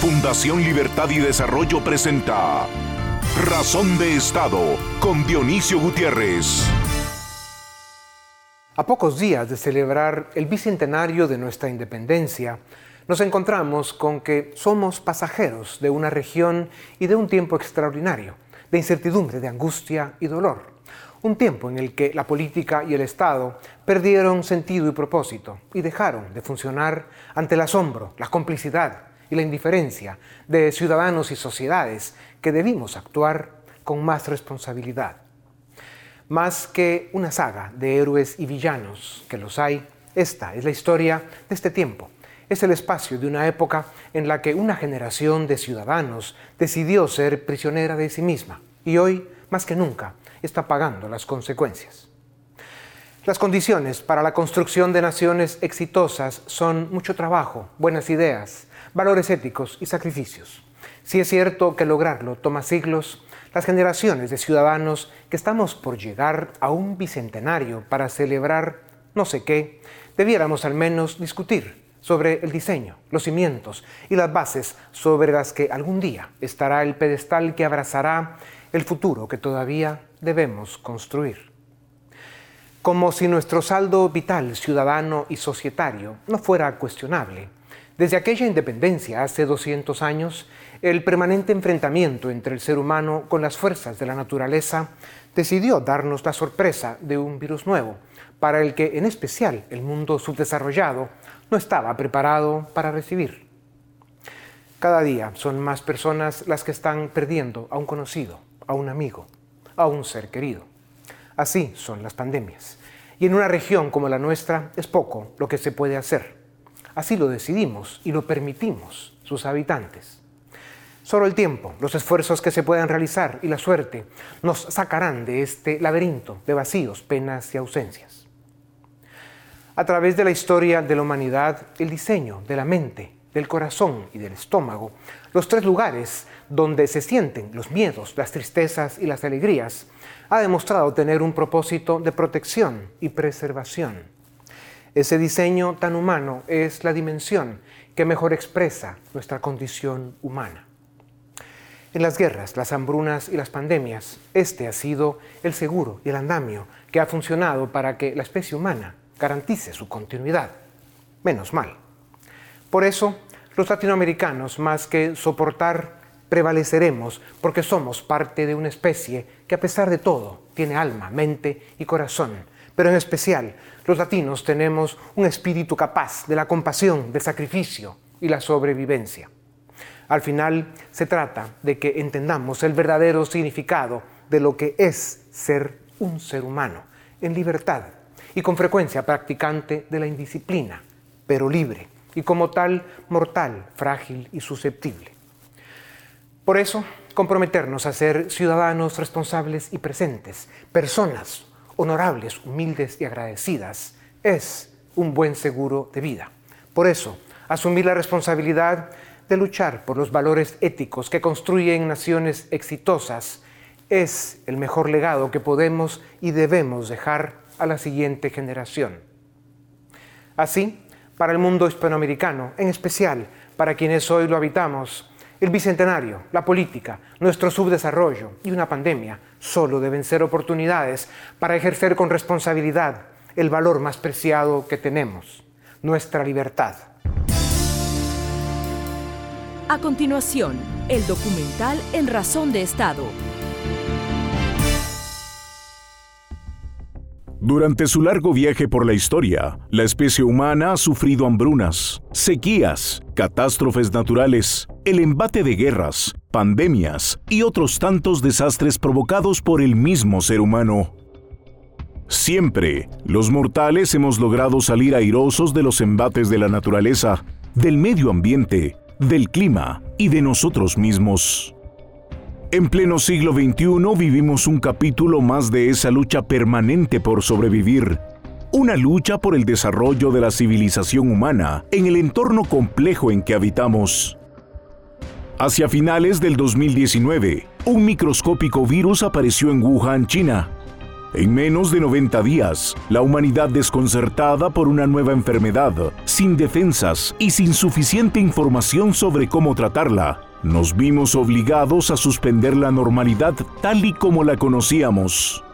Fundación Libertad y Desarrollo presenta Razón de Estado con Dionisio Gutiérrez. A pocos días de celebrar el bicentenario de nuestra independencia, nos encontramos con que somos pasajeros de una región y de un tiempo extraordinario, de incertidumbre, de angustia y dolor. Un tiempo en el que la política y el Estado perdieron sentido y propósito y dejaron de funcionar ante el asombro, la complicidad y la indiferencia de ciudadanos y sociedades que debimos actuar con más responsabilidad. Más que una saga de héroes y villanos, que los hay, esta es la historia de este tiempo. Es el espacio de una época en la que una generación de ciudadanos decidió ser prisionera de sí misma y hoy, más que nunca, está pagando las consecuencias. Las condiciones para la construcción de naciones exitosas son mucho trabajo, buenas ideas, valores éticos y sacrificios. Si es cierto que lograrlo toma siglos, las generaciones de ciudadanos que estamos por llegar a un bicentenario para celebrar no sé qué, debiéramos al menos discutir sobre el diseño, los cimientos y las bases sobre las que algún día estará el pedestal que abrazará el futuro que todavía debemos construir. Como si nuestro saldo vital ciudadano y societario no fuera cuestionable, desde aquella independencia hace 200 años, el permanente enfrentamiento entre el ser humano con las fuerzas de la naturaleza decidió darnos la sorpresa de un virus nuevo, para el que en especial el mundo subdesarrollado no estaba preparado para recibir. Cada día son más personas las que están perdiendo a un conocido, a un amigo, a un ser querido. Así son las pandemias. Y en una región como la nuestra es poco lo que se puede hacer. Así lo decidimos y lo permitimos sus habitantes. Solo el tiempo, los esfuerzos que se puedan realizar y la suerte nos sacarán de este laberinto de vacíos, penas y ausencias. A través de la historia de la humanidad, el diseño de la mente, del corazón y del estómago, los tres lugares donde se sienten los miedos, las tristezas y las alegrías, ha demostrado tener un propósito de protección y preservación. Ese diseño tan humano es la dimensión que mejor expresa nuestra condición humana. En las guerras, las hambrunas y las pandemias, este ha sido el seguro y el andamio que ha funcionado para que la especie humana garantice su continuidad. Menos mal. Por eso, los latinoamericanos, más que soportar, prevaleceremos porque somos parte de una especie que a pesar de todo tiene alma, mente y corazón, pero en especial los latinos tenemos un espíritu capaz de la compasión, del sacrificio y la sobrevivencia. Al final se trata de que entendamos el verdadero significado de lo que es ser un ser humano en libertad y con frecuencia practicante de la indisciplina, pero libre y como tal mortal, frágil y susceptible. Por eso, comprometernos a ser ciudadanos responsables y presentes, personas honorables, humildes y agradecidas, es un buen seguro de vida. Por eso, asumir la responsabilidad de luchar por los valores éticos que construyen naciones exitosas es el mejor legado que podemos y debemos dejar a la siguiente generación. Así, para el mundo hispanoamericano, en especial para quienes hoy lo habitamos, el bicentenario, la política, nuestro subdesarrollo y una pandemia solo deben ser oportunidades para ejercer con responsabilidad el valor más preciado que tenemos, nuestra libertad. A continuación, el documental En Razón de Estado Durante su largo viaje por la historia, la especie humana ha sufrido hambrunas, sequías, catástrofes naturales, el embate de guerras, pandemias y otros tantos desastres provocados por el mismo ser humano. Siempre, los mortales hemos logrado salir airosos de los embates de la naturaleza, del medio ambiente, del clima y de nosotros mismos. En pleno siglo XXI vivimos un capítulo más de esa lucha permanente por sobrevivir, una lucha por el desarrollo de la civilización humana en el entorno complejo en que habitamos. Hacia finales del 2019, un microscópico virus apareció en Wuhan, China. En menos de 90 días, la humanidad desconcertada por una nueva enfermedad, sin defensas y sin suficiente información sobre cómo tratarla, nos vimos obligados a suspender la normalidad tal y como la conocíamos.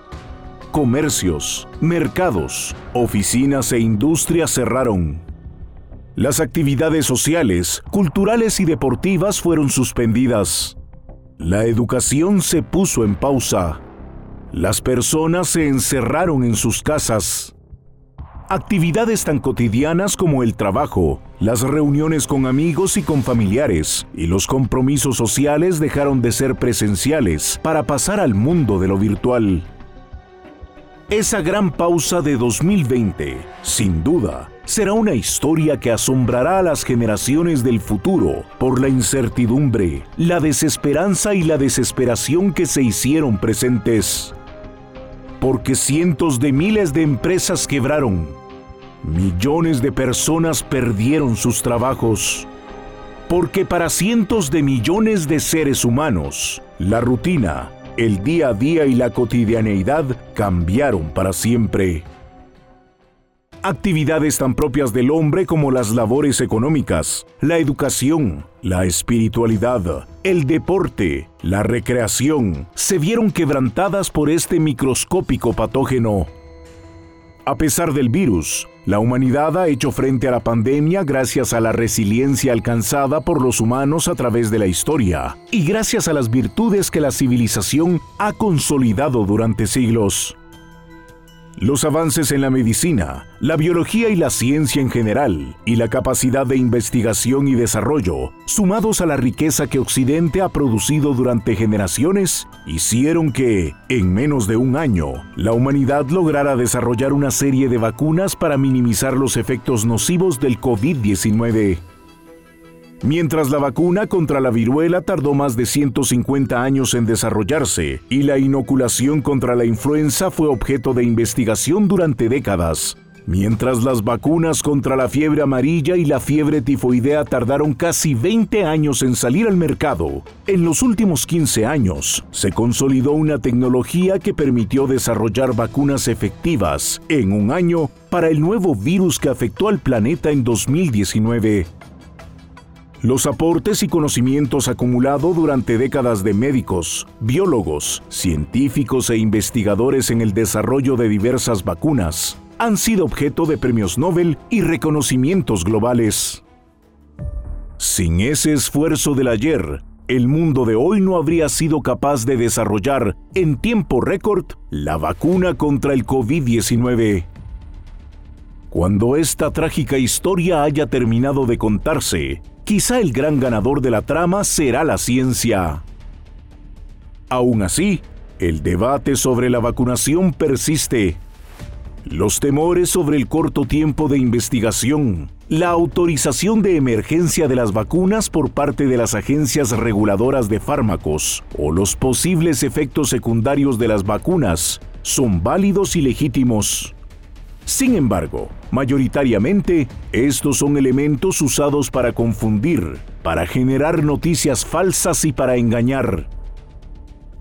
Comercios, mercados, oficinas e industrias cerraron. Las actividades sociales, culturales y deportivas fueron suspendidas. La educación se puso en pausa las personas se encerraron en sus casas. Actividades tan cotidianas como el trabajo, las reuniones con amigos y con familiares y los compromisos sociales dejaron de ser presenciales para pasar al mundo de lo virtual. Esa gran pausa de 2020, sin duda, será una historia que asombrará a las generaciones del futuro por la incertidumbre, la desesperanza y la desesperación que se hicieron presentes porque cientos de miles de empresas quebraron, millones de personas perdieron sus trabajos, porque para cientos de millones de seres humanos, la rutina, el día a día y la cotidianeidad cambiaron para siempre actividades tan propias del hombre como las labores económicas, la educación, la espiritualidad, el deporte, la recreación, se vieron quebrantadas por este microscópico patógeno. A pesar del virus, la humanidad ha hecho frente a la pandemia gracias a la resiliencia alcanzada por los humanos a través de la historia y gracias a las virtudes que la civilización ha consolidado durante siglos. Los avances en la medicina, la biología y la ciencia en general, y la capacidad de investigación y desarrollo, sumados a la riqueza que Occidente ha producido durante generaciones, hicieron que, en menos de un año, la humanidad lograra desarrollar una serie de vacunas para minimizar los efectos nocivos del COVID-19. Mientras la vacuna contra la viruela tardó más de 150 años en desarrollarse y la inoculación contra la influenza fue objeto de investigación durante décadas. Mientras las vacunas contra la fiebre amarilla y la fiebre tifoidea tardaron casi 20 años en salir al mercado, en los últimos 15 años se consolidó una tecnología que permitió desarrollar vacunas efectivas en un año para el nuevo virus que afectó al planeta en 2019. Los aportes y conocimientos acumulados durante décadas de médicos, biólogos, científicos e investigadores en el desarrollo de diversas vacunas han sido objeto de premios Nobel y reconocimientos globales. Sin ese esfuerzo del ayer, el mundo de hoy no habría sido capaz de desarrollar en tiempo récord la vacuna contra el COVID-19. Cuando esta trágica historia haya terminado de contarse, quizá el gran ganador de la trama será la ciencia. Aún así, el debate sobre la vacunación persiste. Los temores sobre el corto tiempo de investigación, la autorización de emergencia de las vacunas por parte de las agencias reguladoras de fármacos o los posibles efectos secundarios de las vacunas son válidos y legítimos. Sin embargo, mayoritariamente, estos son elementos usados para confundir, para generar noticias falsas y para engañar.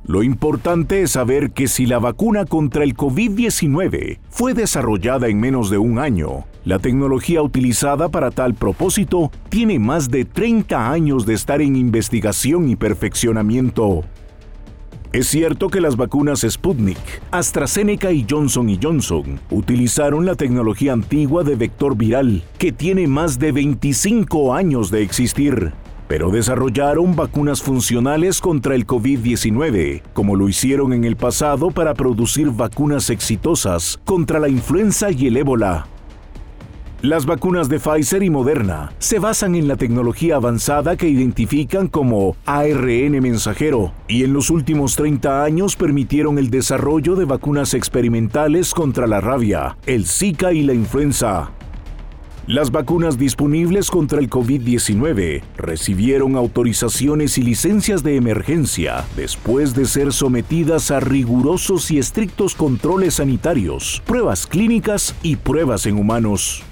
Lo importante es saber que si la vacuna contra el COVID-19 fue desarrollada en menos de un año, la tecnología utilizada para tal propósito tiene más de 30 años de estar en investigación y perfeccionamiento. Es cierto que las vacunas Sputnik, AstraZeneca y Johnson Johnson utilizaron la tecnología antigua de vector viral, que tiene más de 25 años de existir, pero desarrollaron vacunas funcionales contra el COVID-19, como lo hicieron en el pasado para producir vacunas exitosas contra la influenza y el ébola. Las vacunas de Pfizer y Moderna se basan en la tecnología avanzada que identifican como ARN mensajero y en los últimos 30 años permitieron el desarrollo de vacunas experimentales contra la rabia, el Zika y la influenza. Las vacunas disponibles contra el COVID-19 recibieron autorizaciones y licencias de emergencia después de ser sometidas a rigurosos y estrictos controles sanitarios, pruebas clínicas y pruebas en humanos.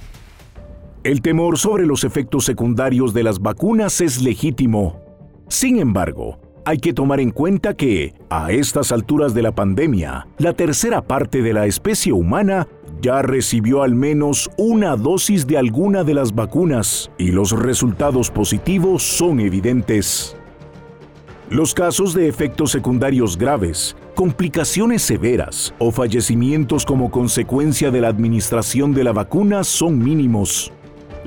El temor sobre los efectos secundarios de las vacunas es legítimo. Sin embargo, Hay que tomar en cuenta que, a estas alturas de la pandemia, la tercera parte de la especie humana ya recibió al menos una dosis de alguna de las vacunas y los resultados positivos son evidentes. Los casos de efectos secundarios graves, complicaciones severas o fallecimientos como consecuencia de la administración de la vacuna son mínimos.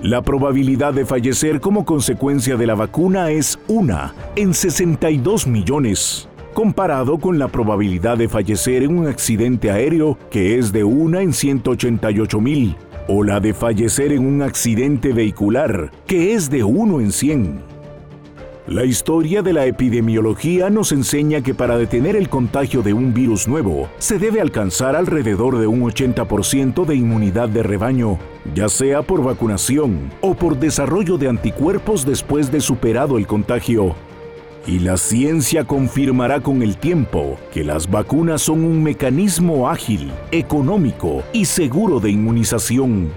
La probabilidad de fallecer como consecuencia de la vacuna es una en 62 millones, comparado con la probabilidad de fallecer en un accidente aéreo que es de una en 188 mil, o la de fallecer en un accidente vehicular que es de 1 en 100. La historia de la epidemiología nos enseña que para detener el contagio de un virus nuevo, se debe alcanzar alrededor de un 80% de inmunidad de rebaño, ya sea por vacunación o por desarrollo de anticuerpos después de superado el contagio. Y la ciencia confirmará con el tiempo que las vacunas son un mecanismo ágil, económico y seguro de inmunización.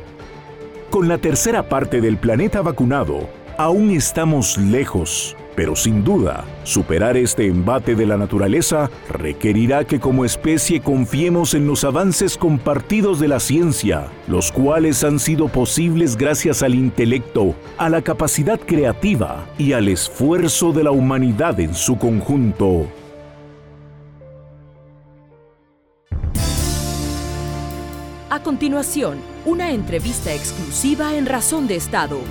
Con la tercera parte del planeta vacunado, aún estamos lejos pero sin duda, superar este embate de la naturaleza requerirá que como especie confiemos en los avances compartidos de la ciencia, los cuales han sido posibles gracias al intelecto, a la capacidad creativa y al esfuerzo de la humanidad en su conjunto. A continuación, una entrevista exclusiva en Razón de Estado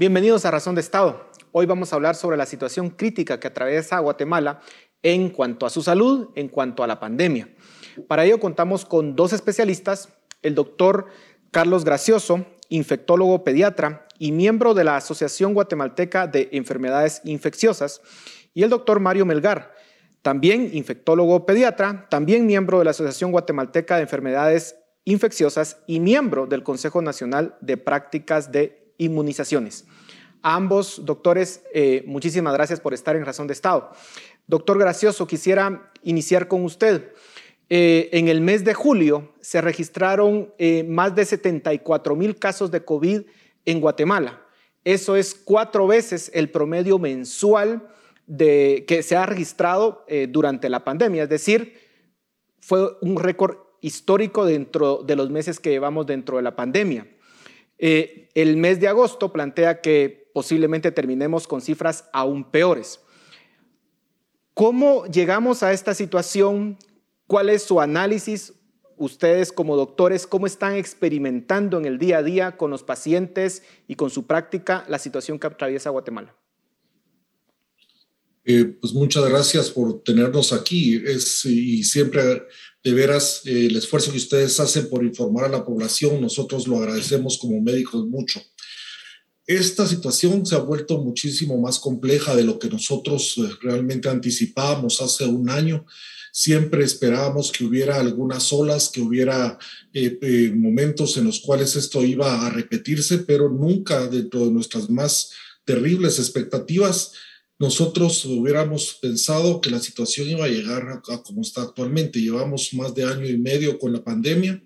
Bienvenidos a Razón de Estado. Hoy vamos a hablar sobre la situación crítica que atraviesa Guatemala en cuanto a su salud, en cuanto a la pandemia. Para ello contamos con dos especialistas, el doctor Carlos Gracioso, infectólogo pediatra y miembro de la Asociación Guatemalteca de Enfermedades Infecciosas, y el doctor Mario Melgar, también infectólogo pediatra, también miembro de la Asociación Guatemalteca de Enfermedades Infecciosas y miembro del Consejo Nacional de Prácticas de inmunizaciones. Ambos doctores, eh, muchísimas gracias por estar en Razón de Estado. Doctor Gracioso, quisiera iniciar con usted. Eh, en el mes de julio se registraron eh, más de 74 mil casos de COVID en Guatemala. Eso es cuatro veces el promedio mensual de, que se ha registrado durante la pandemia. Es decir, fue un récord histórico dentro de los meses que llevamos dentro de la pandemia. Eh, el mes de agosto plantea que posiblemente terminemos con cifras aún peores. ¿Cómo llegamos a esta situación? ¿Cuál es su análisis? Ustedes como doctores, ¿cómo están experimentando en el día a día con los pacientes y con su práctica la situación que atraviesa Guatemala? Eh, pues muchas gracias por tenernos aquí. Es, y siempre de veras eh, el esfuerzo que ustedes hacen por informar a la población, nosotros lo agradecemos como médicos mucho. Esta situación se ha vuelto muchísimo más compleja de lo que nosotros eh, realmente anticipábamos hace un año. Siempre esperábamos que hubiera algunas olas, que hubiera eh, momentos en los cuales esto iba a repetirse, pero nunca dentro de nuestras más terribles expectativas nosotros hubiéramos pensado que la situación iba a llegar a, como está actualmente. Llevamos más de año y medio con la pandemia.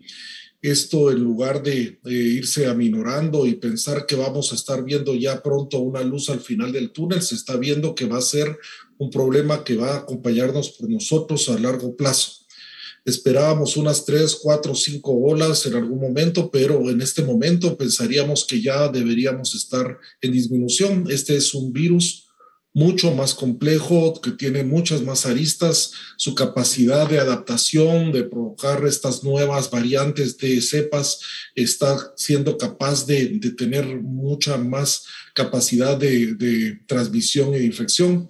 Esto en lugar de, irse aminorando y pensar que vamos a estar viendo ya pronto una luz al final del túnel, se está viendo que va a ser un problema que va a acompañarnos por nosotros a largo plazo. Esperábamos unas tres, cuatro, cinco olas en algún momento, pero en este momento pensaríamos que ya deberíamos estar en disminución. Este es un virus mucho más complejo, que tiene muchas más aristas, su capacidad de adaptación, de provocar estas nuevas variantes de cepas, está siendo capaz de, tener mucha más capacidad de, transmisión e infección.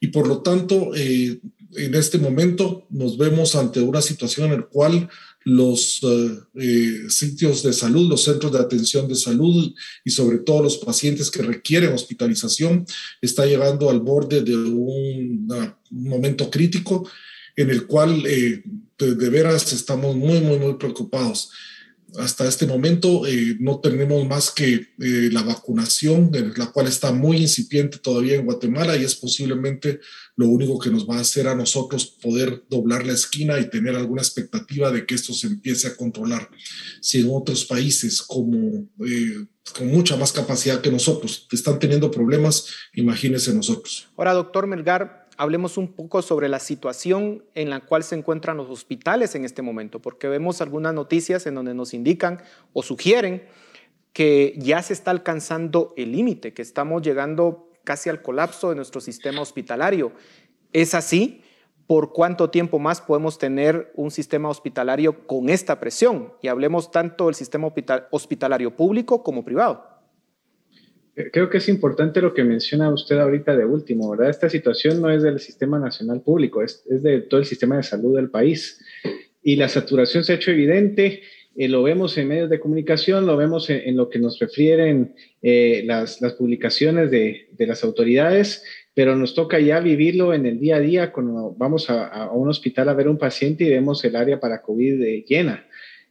Y por lo tanto, eh, en este momento nos vemos ante una situación en la cual los eh, eh, sitios de salud, los centros de atención de salud y sobre todo los pacientes que requieren hospitalización, está llegando al borde de un, momento crítico en el cual eh, de, veras estamos muy, muy, muy preocupados. Hasta este momento eh, no tenemos más que eh, la vacunación, la cual está muy incipiente todavía en Guatemala y es posiblemente lo único que nos va a hacer a nosotros poder doblar la esquina y tener alguna expectativa de que esto se empiece a controlar. Si en otros países como con mucha más capacidad que nosotros están teniendo problemas, imagínense nosotros. Ahora, doctor Melgar, hablemos un poco sobre la situación en la cual se encuentran los hospitales en este momento, porque vemos algunas noticias en donde nos indican o sugieren que ya se está alcanzando el límite, que estamos llegando casi al colapso de nuestro sistema hospitalario. ¿Es así? ¿Por cuánto tiempo más podemos tener un sistema hospitalario con esta presión? Y hablemos tanto del sistema hospitalario público como privado. Eh, creo que es importante lo que menciona usted ahorita de último, ¿verdad? Esta situación no es del sistema nacional público, es, es de todo el sistema de salud del país. Y la saturación se ha hecho evidente, eh, lo vemos en medios de comunicación, lo vemos en, lo que nos refieren eh, las, las, publicaciones de, de, las autoridades, pero nos toca ya vivirlo en el día a día cuando vamos a, a un hospital a ver un paciente y vemos el área para COVID llena.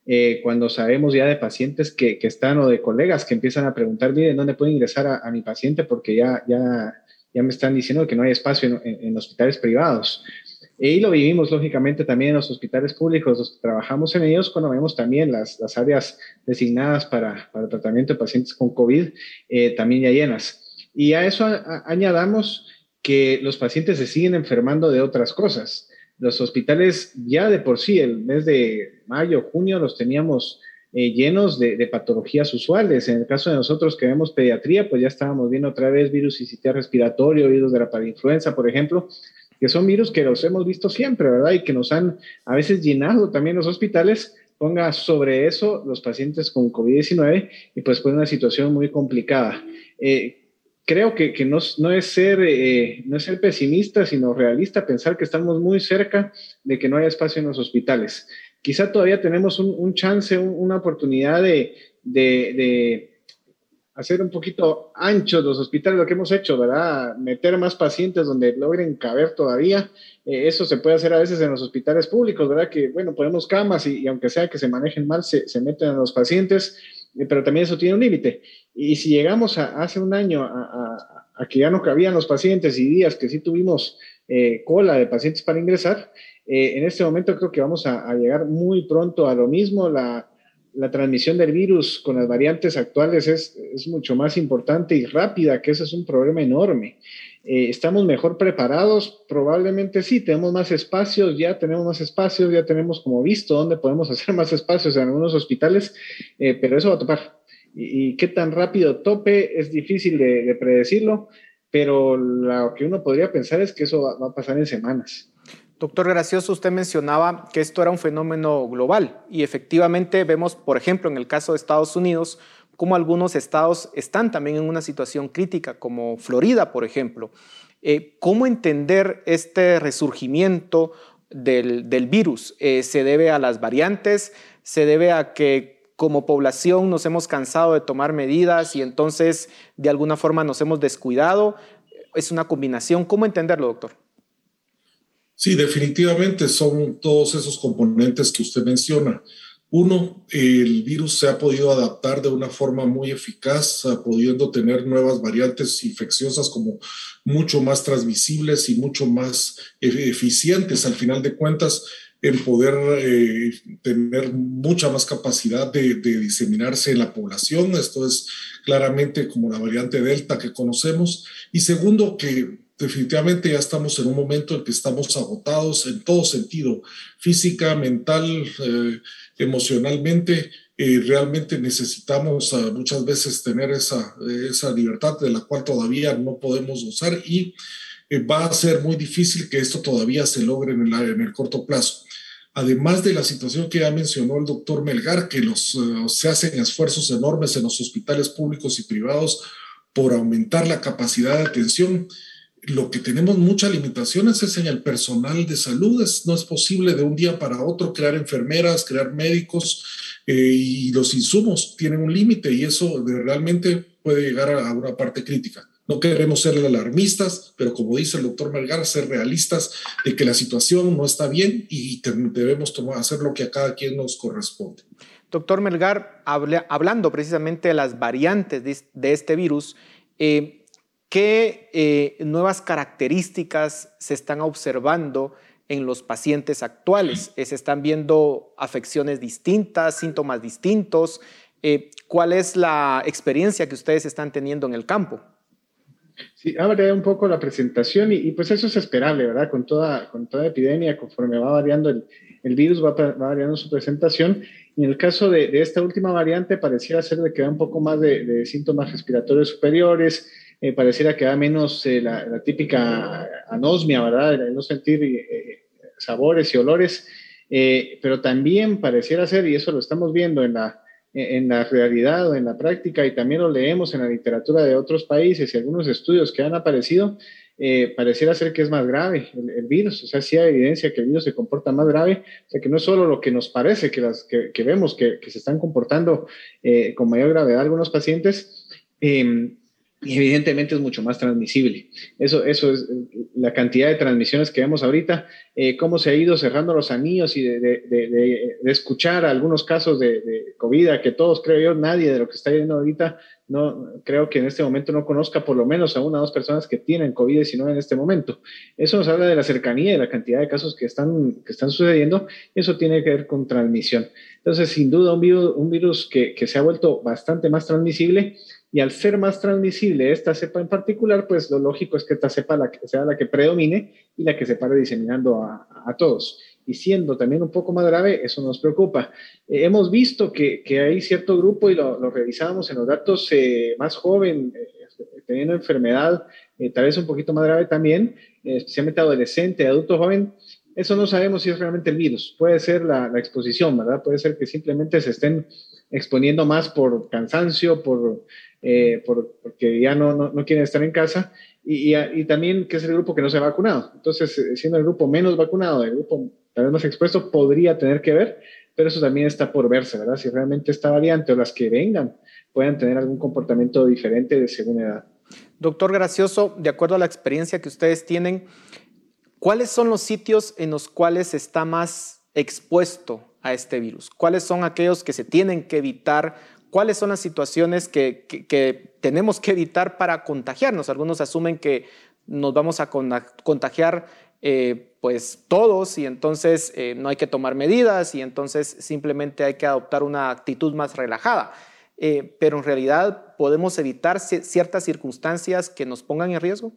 Eh, cuando sabemos ya de pacientes que, que, están o de colegas que empiezan a preguntar, miren, ¿dónde puedo ingresar a, mi paciente? Porque ya, ya, ya me están diciendo que no hay espacio en, hospitales privados. Y lo vivimos, lógicamente, también en los hospitales públicos, los trabajamos en ellos, cuando vemos también las, las áreas designadas para, para, tratamiento de pacientes con COVID, eh, también ya llenas. Y a eso añadamos que los pacientes se siguen enfermando de otras cosas los hospitales ya de por sí, el mes de mayo, junio, los teníamos eh, llenos de, patologías usuales. En el caso de nosotros que vemos pediatría, pues ya estábamos viendo otra vez virus sistema respiratorio, virus de la parainfluenza, por ejemplo, que son virus que los hemos visto siempre, ¿verdad? Y que nos han a veces llenado también los hospitales. Ponga sobre eso los pacientes con COVID-19 y pues fue una situación muy complicada. Eh, creo que, que no, no, es ser, eh, no es ser pesimista, sino realista, pensar que estamos muy cerca de que no haya espacio en los hospitales. Quizá todavía tenemos un, un chance, una oportunidad de, de, de, hacer un poquito anchos los hospitales, lo que hemos hecho, ¿verdad? Meter más pacientes donde logren caber todavía. Eh, eso se puede hacer a veces en los hospitales públicos, ¿verdad? Que, bueno, ponemos camas y, y aunque sea que se manejen mal, se, se meten a los pacientes pero también eso tiene un límite. Y si llegamos a, hace un año a, que ya no cabían los pacientes y días que sí tuvimos eh, cola de pacientes para ingresar, eh, en este momento creo que vamos a, llegar muy pronto a lo mismo. La, la transmisión del virus con las variantes actuales es, es, mucho más importante y rápida, que ese es un problema enorme. Eh, ¿Estamos mejor preparados? Probablemente sí, tenemos más espacios, ya tenemos más espacios, ya tenemos como visto dónde podemos hacer más espacios en algunos hospitales, eh, pero eso va a topar. Y, qué tan rápido tope es difícil de, predecirlo, pero lo que uno podría pensar es que eso va, va a pasar en semanas. Doctor Gracioso, usted mencionaba que esto era un fenómeno global y efectivamente vemos, por ejemplo, en el caso de Estados Unidos, como algunos estados están también en una situación crítica, como Florida, por ejemplo. Eh, ¿Cómo entender este resurgimiento del, virus? Eh, ¿Se debe a las variantes? ¿Se debe a que como población nos hemos cansado de tomar medidas y entonces de alguna forma nos hemos descuidado? ¿Es una combinación? ¿Cómo entenderlo, doctor? Sí, definitivamente son todos esos componentes que usted menciona. Uno, el virus se ha podido adaptar de una forma muy eficaz, pudiendo tener nuevas variantes infecciosas como mucho más transmisibles y mucho más eficientes al final de cuentas en poder eh, tener mucha más capacidad de, de, diseminarse en la población. Esto es claramente como la variante Delta que conocemos. Y segundo, que definitivamente ya estamos en un momento en que estamos agotados en todo sentido, física, mental, eh, emocionalmente. Eh, realmente necesitamos uh, muchas veces tener esa, esa libertad de la cual todavía no podemos usar y eh, va a ser muy difícil que esto todavía se logre en el, corto plazo. Además de la situación que ya mencionó el doctor Melgar, que se hacen esfuerzos enormes en los hospitales públicos y privados por aumentar la capacidad de atención, lo que tenemos muchas limitaciones es en el personal de salud. no es posible de un día para otro crear enfermeras, crear médicos eh, y los insumos tienen un límite y eso realmente puede llegar a, una parte crítica. No queremos ser alarmistas, pero como dice el doctor Melgar, ser realistas de que la situación no está bien y debemos tomar, hacer lo que a cada quien nos corresponde. Doctor Melgar, hablando precisamente de las variantes de, este virus, eh, ¿qué eh, nuevas características se están observando en los pacientes actuales? ¿Se están viendo afecciones distintas, síntomas distintos? ¿Cuál es la experiencia que ustedes están teniendo en el campo? Sí, abre un poco la presentación y, pues eso es esperable, ¿verdad? Con toda, con toda epidemia, conforme va variando el, el virus, va, va, variando su presentación. Y en el caso de, de, esta última variante, pareciera ser de que da un poco más de, de síntomas respiratorios superiores, eh, pareciera que da menos eh, la, típica anosmia, ¿verdad? De no sentir eh, sabores y olores, eh, pero también pareciera ser, y eso lo estamos viendo en la en la realidad o en la práctica y también lo leemos en la literatura de otros países y algunos estudios que han aparecido, eh, pareciera ser que es más grave el, virus, o sea, sí hay evidencia que el virus se comporta más grave, o sea, que no es solo lo que nos parece, que, las, que, vemos que, se están comportando eh, con mayor gravedad algunos pacientes, eh, y evidentemente es mucho más transmisible. Eso, eso es la cantidad de transmisiones que vemos ahorita, eh, cómo se ha ido cerrando los anillos y de, de, de, de escuchar algunos casos de, COVID, que todos, creo yo, nadie de lo que está viendo ahorita, no, creo que en este momento no conozca por lo menos a una o dos personas que tienen COVID-19 en este momento. Eso nos habla de la cercanía y la cantidad de casos que están, que están sucediendo, eso tiene que ver con transmisión. Entonces, sin duda, un virus, un virus que, que se ha vuelto bastante más transmisible, y al ser más transmisible esta cepa en particular, pues lo lógico es que esta cepa la que sea la que predomine y la que se pare diseminando a, a todos. Y siendo también un poco más grave, eso nos preocupa. Eh, hemos visto que, que, hay cierto grupo, y lo, lo revisábamos en los datos eh, más joven, eh, teniendo enfermedad eh, tal vez un poquito más grave también, eh, especialmente adolescente, adulto joven, eso no sabemos si es realmente el virus. Puede ser la, la exposición, ¿verdad? Puede ser que simplemente se estén exponiendo más por cansancio, por eh, por, porque ya no, no, no, quieren estar en casa, y, y, y, también que es el grupo que no se ha vacunado. Entonces, eh, siendo el grupo menos vacunado, el grupo tal vez más expuesto, podría tener que ver, pero eso también está por verse, ¿verdad? Si realmente esta variante o las que vengan puedan tener algún comportamiento diferente de según edad. Doctor Gracioso, de acuerdo a la experiencia que ustedes tienen, ¿cuáles son los sitios en los cuales está más expuesto a este virus? ¿Cuáles son aquellos que se tienen que evitar cuáles son las situaciones que, que, tenemos que evitar para contagiarnos. Algunos asumen que nos vamos a contagiar eh, pues todos y entonces eh, no hay que tomar medidas y entonces simplemente hay que adoptar una actitud más relajada. Eh, pero en realidad podemos evitar ciertas circunstancias que nos pongan en riesgo.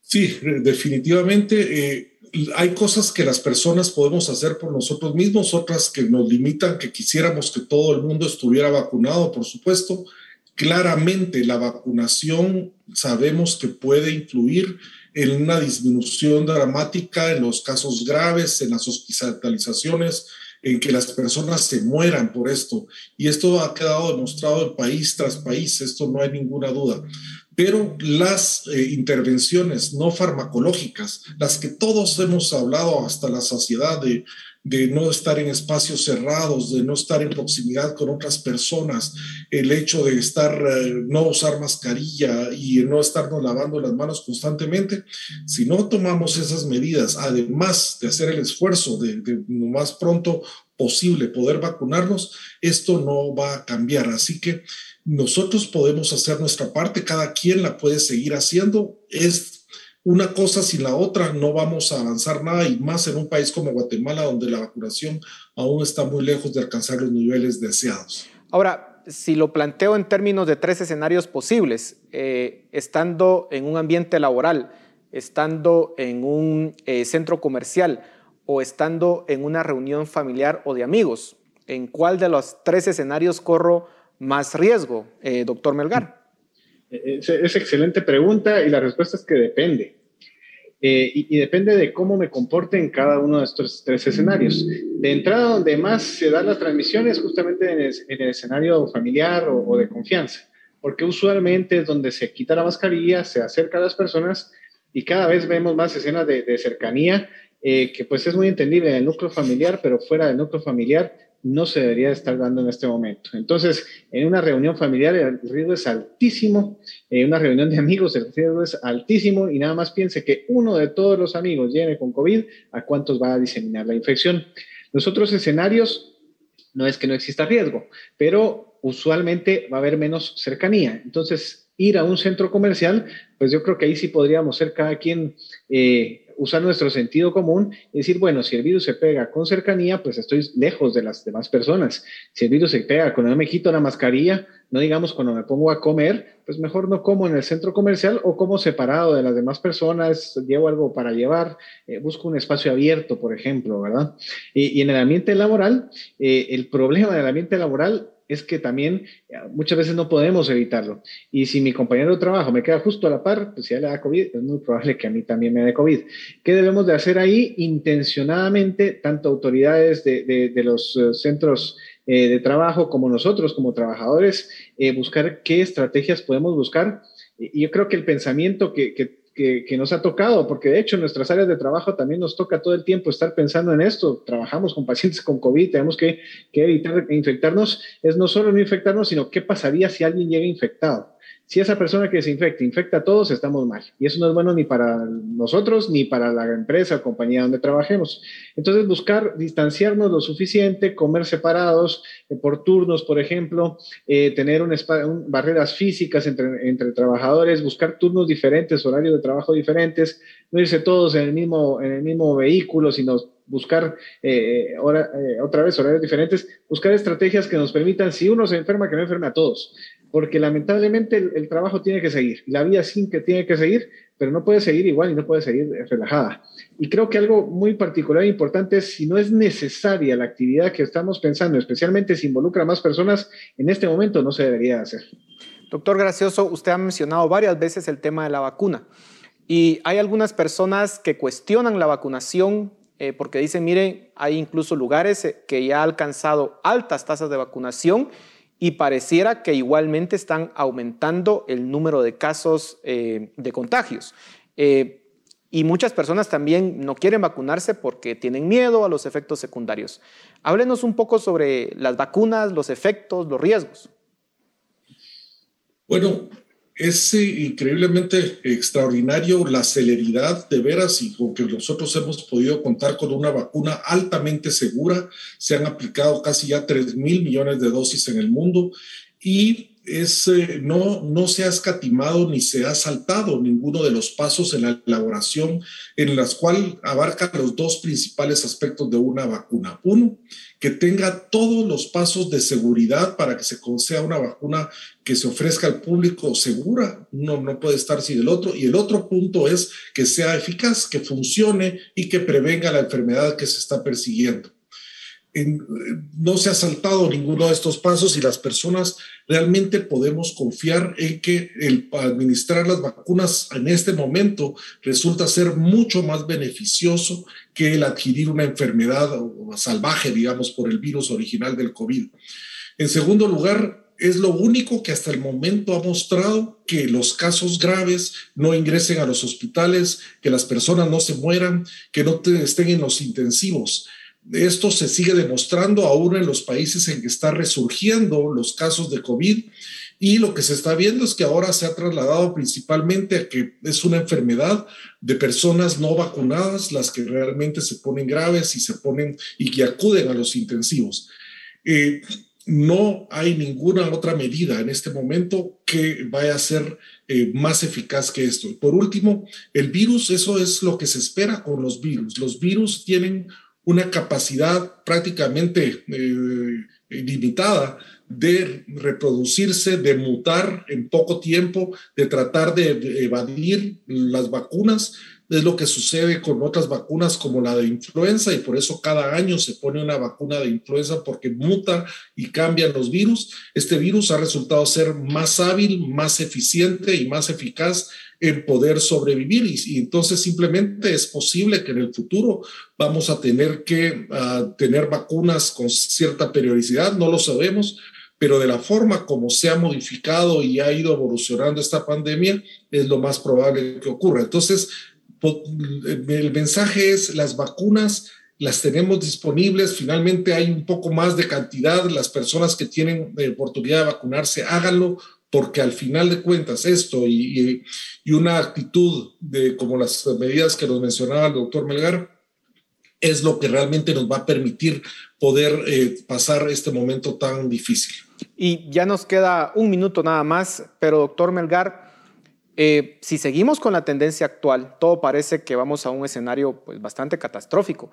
Sí, definitivamente hay cosas que las personas podemos hacer por nosotros mismos, otras que nos limitan, que quisiéramos que todo el mundo estuviera vacunado, por supuesto. Claramente la vacunación sabemos que puede influir en una disminución dramática en los casos graves, en las hospitalizaciones, en que las personas se mueran por esto. Y esto ha quedado demostrado en país tras país, esto no hay ninguna duda pero las eh, intervenciones no farmacológicas, las que todos hemos hablado hasta la saciedad de, de, no estar en espacios cerrados, de no estar en proximidad con otras personas, el hecho de estar, eh, no usar mascarilla y no estarnos lavando las manos constantemente, si no tomamos esas medidas, además de hacer el esfuerzo de, lo más pronto posible poder vacunarnos, esto no va a cambiar. Así que nosotros podemos hacer nuestra parte, cada quien la puede seguir haciendo. Es una cosa sin la otra, no vamos a avanzar nada y más en un país como Guatemala, donde la vacunación aún está muy lejos de alcanzar los niveles deseados. Ahora, si lo planteo en términos de tres escenarios posibles, eh, estando en un ambiente laboral, estando en un eh, centro comercial o estando en una reunión familiar o de amigos, ¿en cuál de los tres escenarios corro más riesgo, eh, doctor Melgar? Es, es, excelente pregunta y la respuesta es que depende. Eh, y, depende de cómo me comporte en cada uno de estos tres escenarios. De entrada, donde más se dan las transmisiones, justamente en el, en el escenario familiar o, de confianza, porque usualmente es donde se quita la mascarilla, se acerca a las personas y cada vez vemos más escenas de, de cercanía, eh, que pues es muy entendible en el núcleo familiar, pero fuera del núcleo familiar no se debería estar dando en este momento. Entonces, en una reunión familiar el riesgo es altísimo, en una reunión de amigos el riesgo es altísimo y nada más piense que uno de todos los amigos llene con COVID, ¿a cuántos va a diseminar la infección? Los otros escenarios no es que no exista riesgo, pero usualmente va a haber menos cercanía. Entonces, ir a un centro comercial, pues yo creo que ahí sí podríamos ser cada quien eh, usar nuestro sentido común y decir, bueno, si el virus se pega con cercanía, pues estoy lejos de las demás personas. Si el virus se pega cuando no me quito la mascarilla, no digamos cuando me pongo a comer, pues mejor no como en el centro comercial o como separado de las demás personas, llevo algo para llevar, eh, busco un espacio abierto, por ejemplo, ¿verdad? Y, en el ambiente laboral, eh, el problema del ambiente laboral es que también eh, muchas veces no podemos evitarlo. Y si mi compañero de trabajo me queda justo a la par, pues si ya le da COVID, es muy probable que a mí también me dé COVID. ¿Qué debemos de hacer ahí? Intencionadamente, tanto autoridades de, los eh, centros eh, de trabajo como nosotros como trabajadores, buscar qué estrategias podemos buscar. Y yo creo que el pensamiento que que, nos ha tocado, porque de hecho en nuestras áreas de trabajo también nos toca todo el tiempo estar pensando en esto. Trabajamos con pacientes con COVID, tenemos que, que evitar infectarnos. Es no solo no infectarnos, sino qué pasaría si alguien llega infectado si esa persona que se infecta infecta a todos, estamos mal. Y eso no es bueno ni para nosotros ni para la empresa o compañía donde trabajemos. Entonces, buscar distanciarnos lo suficiente, comer separados, eh, por turnos, por ejemplo, eh, tener barreras físicas entre, trabajadores, buscar turnos diferentes, horarios de trabajo diferentes, no irse todos en el mismo, en el mismo vehículo, sino buscar eh, otra vez horarios diferentes, buscar estrategias que nos permitan, si uno se enferma, que no enferme a todos porque lamentablemente el, trabajo tiene que seguir, la vida sin que tiene que seguir, pero no puede seguir igual y no puede seguir relajada. Y creo que algo muy particular e importante es si no es necesaria la actividad que estamos pensando, especialmente si involucra a más personas, en este momento no se debería hacer. Doctor Gracioso, usted ha mencionado varias veces el tema de la vacuna y hay algunas personas que cuestionan la vacunación eh, porque dicen, miren, hay incluso lugares eh, que ya han alcanzado altas tasas de vacunación y pareciera que igualmente están aumentando el número de casos eh, de contagios. Eh, y muchas personas también no quieren vacunarse porque tienen miedo a los efectos secundarios. Háblenos un poco sobre las vacunas, los efectos, los riesgos. Bueno, es increíblemente extraordinario la celeridad de veras y con que nosotros hemos podido contar con una vacuna altamente segura. Se han aplicado casi ya 3 mil millones de dosis en el mundo y eh, no, no se ha escatimado ni se ha saltado ninguno de los pasos en la elaboración en las cuales abarca los dos principales aspectos de una vacuna. Uno, que tenga todos los pasos de seguridad para que se sea una vacuna que se ofrezca al público segura. Uno no puede estar sin el otro. Y el otro punto es que sea eficaz, que funcione y que prevenga la enfermedad que se está persiguiendo no se ha saltado ninguno de estos pasos y las personas realmente podemos confiar en que el administrar las vacunas en este momento resulta ser mucho más beneficioso que el adquirir una enfermedad salvaje, digamos, por el virus original del COVID. En segundo lugar, es lo único que hasta el momento ha mostrado que los casos graves no ingresen a los hospitales, que las personas no se mueran, que no estén en los intensivos. Esto se sigue demostrando aún en los países en que están resurgiendo los casos de COVID y lo que se está viendo es que ahora se ha trasladado principalmente a que es una enfermedad de personas no vacunadas las que realmente se ponen graves y se ponen y que acuden a los intensivos. Eh, no hay ninguna otra medida en este momento que vaya a ser eh, más eficaz que esto. Por último, el virus, eso es lo que se espera con los virus. Los virus tienen una capacidad prácticamente eh, limitada de reproducirse, de mutar en poco tiempo, de tratar de evadir las vacunas. Es lo que sucede con otras vacunas como la de influenza y por eso cada año se pone una vacuna de influenza porque muta y cambian los virus. Este virus ha resultado ser más hábil, más eficiente y más eficaz en poder sobrevivir y, entonces simplemente es posible que en el futuro vamos a tener que ah, tener vacunas con cierta periodicidad, no lo sabemos, pero de la forma como se ha modificado y ha ido evolucionando esta pandemia, es lo más probable que ocurra. Entonces, el mensaje es las vacunas las tenemos disponibles, finalmente hay un poco más de cantidad, las personas que tienen oportunidad de vacunarse, háganlo, porque al final de cuentas esto y, una actitud de como las medidas que nos mencionaba el doctor Melgar, es lo que realmente nos va a permitir poder eh, pasar este momento tan difícil. Y ya nos queda un minuto nada más, pero doctor Melgar, eh, si seguimos con la tendencia actual, todo parece que vamos a un escenario pues, bastante catastrófico.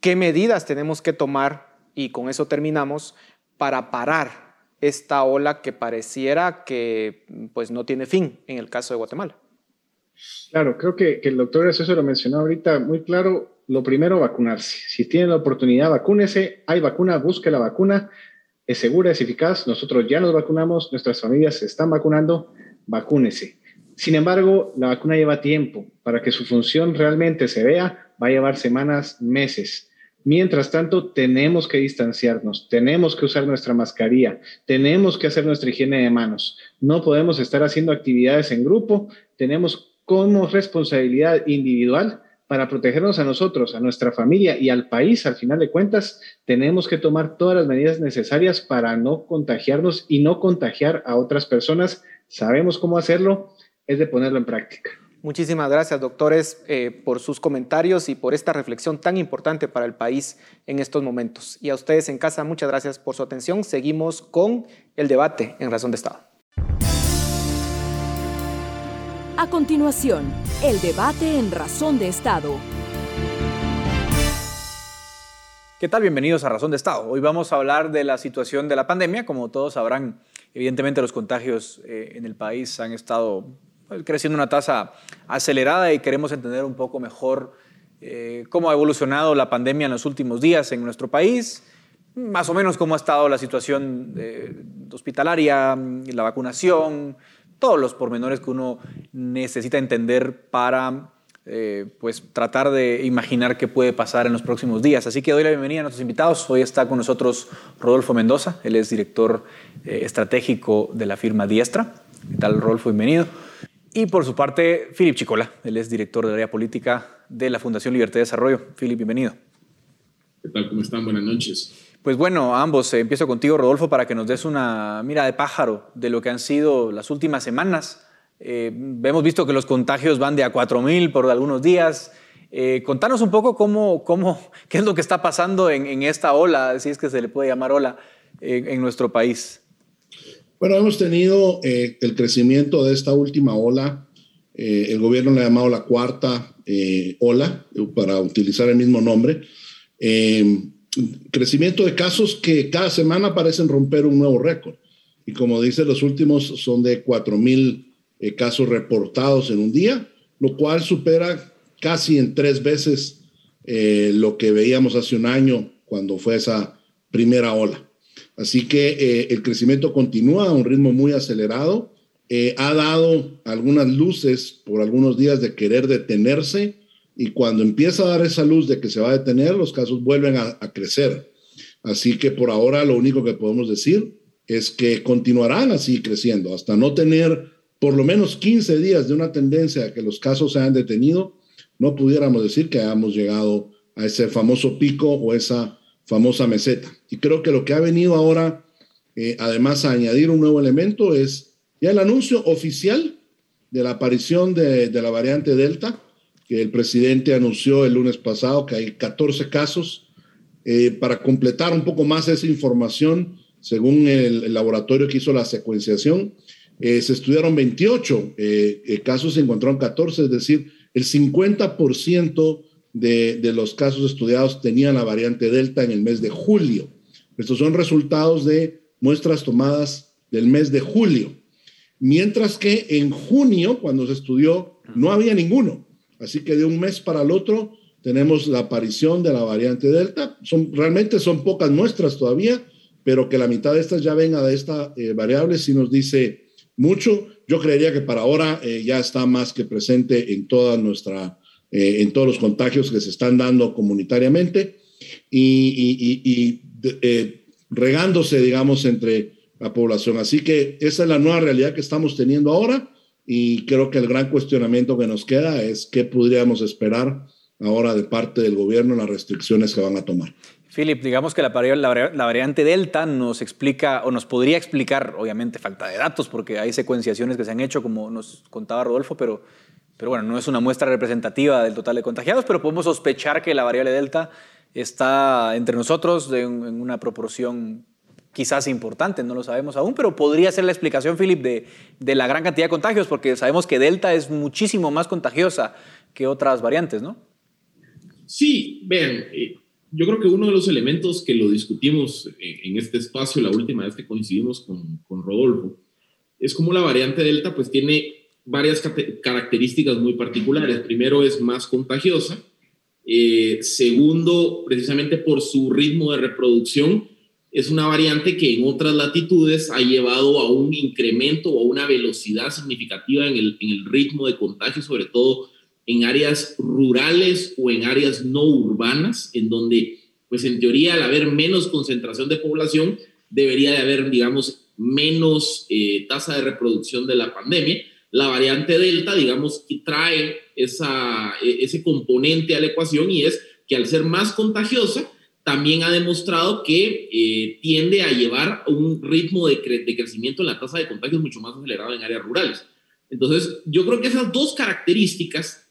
¿Qué medidas tenemos que tomar, y con eso terminamos, para parar esta ola que pareciera que pues, no tiene fin en el caso de Guatemala? Claro, creo que, el doctor eso lo mencionó ahorita muy claro. Lo primero, vacunarse. Si tiene la oportunidad, vacúnese. Hay vacuna, busque la vacuna. Es segura, es eficaz. Nosotros ya nos vacunamos, nuestras familias se están vacunando. Vacúnese. Sin embargo, la vacuna lleva tiempo. Para que su función realmente se vea, va a llevar semanas, meses. Mientras tanto, tenemos que distanciarnos, tenemos que usar nuestra mascarilla, tenemos que hacer nuestra higiene de manos. No podemos estar haciendo actividades en grupo, tenemos como responsabilidad individual para protegernos a nosotros, a nuestra familia y al país, al final de cuentas, tenemos que tomar todas las medidas necesarias para no contagiarnos y no contagiar a otras personas. Sabemos cómo hacerlo, es de ponerlo en práctica. Muchísimas gracias, doctores, eh, por sus comentarios y por esta reflexión tan importante para el país en estos momentos. Y a ustedes en casa, muchas gracias por su atención. Seguimos con el debate en Razón de Estado. A continuación, el debate en Razón de Estado. ¿Qué tal? Bienvenidos a Razón de Estado. Hoy vamos a hablar de la situación de la pandemia. Como todos sabrán, evidentemente los contagios eh, en el país han estado creciendo una tasa acelerada y queremos entender un poco mejor eh, cómo ha evolucionado la pandemia en los últimos días en nuestro país, más o menos cómo ha estado la situación eh, hospitalaria, la vacunación, todos los pormenores que uno necesita entender para eh, pues tratar de imaginar qué puede pasar en los próximos días. Así que doy la bienvenida a nuestros invitados. Hoy está con nosotros Rodolfo Mendoza, él es director eh, estratégico de la firma Diestra. ¿Qué tal, Rodolfo? Bienvenido. Y por su parte, Filip Chicola, él es director de área política de la Fundación Libertad y Desarrollo. Filip, bienvenido. ¿Qué tal? ¿Cómo están? Buenas noches. Pues bueno, ambos, eh, empiezo contigo, Rodolfo, para que nos des una mira de pájaro de lo que han sido las últimas semanas. Eh, hemos visto que los contagios van de a 4.000 por algunos días. Eh, contanos un poco cómo, cómo, qué es lo que está pasando en, esta ola, si es que se le puede llamar ola, en nuestro país. Bueno, hemos tenido el crecimiento de esta última ola. el gobierno le ha llamado la cuarta ola, para utilizar el mismo nombre crecimiento de casos que cada semana parecen romper un nuevo récord. Y como dice, los últimos son de 4.000 eh, casos reportados en un día, lo cual supera casi en tres veces eh, lo que veíamos hace un año cuando fue esa primera ola. Así que eh, el crecimiento continúa a un ritmo muy acelerado. ha dado algunas luces por algunos días de querer detenerse y cuando empieza a dar esa luz de que se va a detener, los casos vuelven a, crecer. Así que por ahora lo único que podemos decir es que continuarán así creciendo hasta no tener por lo menos 15 días de una tendencia a que los casos se hayan detenido, no pudiéramos decir que hayamos llegado a ese famoso pico o esa famosa meseta. Y creo que lo que ha venido ahora, eh, además a añadir un nuevo elemento, es ya el anuncio oficial de la aparición de, la variante Delta, el presidente anunció el lunes pasado que hay 14 casos. Eh, para completar un poco más esa información, según el, laboratorio que hizo la secuenciación, eh, se estudiaron 28 eh, casos, se encontraron 14, es decir, el 50% de, de los casos estudiados tenían la variante Delta en el mes de julio. Estos son resultados de muestras tomadas del mes de julio. Mientras que en junio, cuando se estudió, no había ninguno. Así que de un mes para el otro tenemos la aparición de la variante Delta. Son, realmente son pocas muestras todavía, pero que la mitad de estas ya venga de esta eh, variable sí nos dice mucho. Yo creería que para ahora eh, ya está más que presente en toda nuestra, eh, en todos los contagios que se están dando comunitariamente y, regándose, digamos, entre la población. Así que esa es la nueva realidad que estamos teniendo ahora y creo que el gran cuestionamiento que nos queda es qué podríamos esperar ahora de parte del gobierno en las restricciones que van a tomar. Philip, digamos que la, la, variante Delta nos explica o nos podría explicar, obviamente falta de datos porque hay secuenciaciones que se han hecho, como nos contaba Rodolfo, pero Pero bueno, no es una muestra representativa del total de contagiados, pero podemos sospechar que la variable Delta está entre nosotros en una proporción quizás importante, no lo sabemos aún, pero podría ser la explicación, Philip, de, de, la gran cantidad de contagios, porque sabemos que Delta es muchísimo más contagiosa que otras variantes, ¿no? Sí, vean, eh, yo creo que uno de los elementos que lo discutimos en, este espacio la última vez que coincidimos con, con Rodolfo es como la variante Delta pues tiene varias características muy particulares. Primero es más contagiosa. Eh, segundo, precisamente por su ritmo de reproducción, es una variante que en otras latitudes ha llevado a un incremento o a una velocidad significativa en el, en el ritmo de contagio, sobre todo en áreas rurales o en áreas no urbanas, en donde, pues en teoría, al haber menos concentración de población, debería de haber, digamos, menos eh, tasa de reproducción de la pandemia. La variante Delta, digamos, que trae esa, e, ese componente a la ecuación y es que al ser más contagiosa, también ha demostrado que eh, tiende a llevar un ritmo de, de, crecimiento en la tasa de contagios mucho más acelerado en áreas rurales. Entonces, yo creo que esas dos características,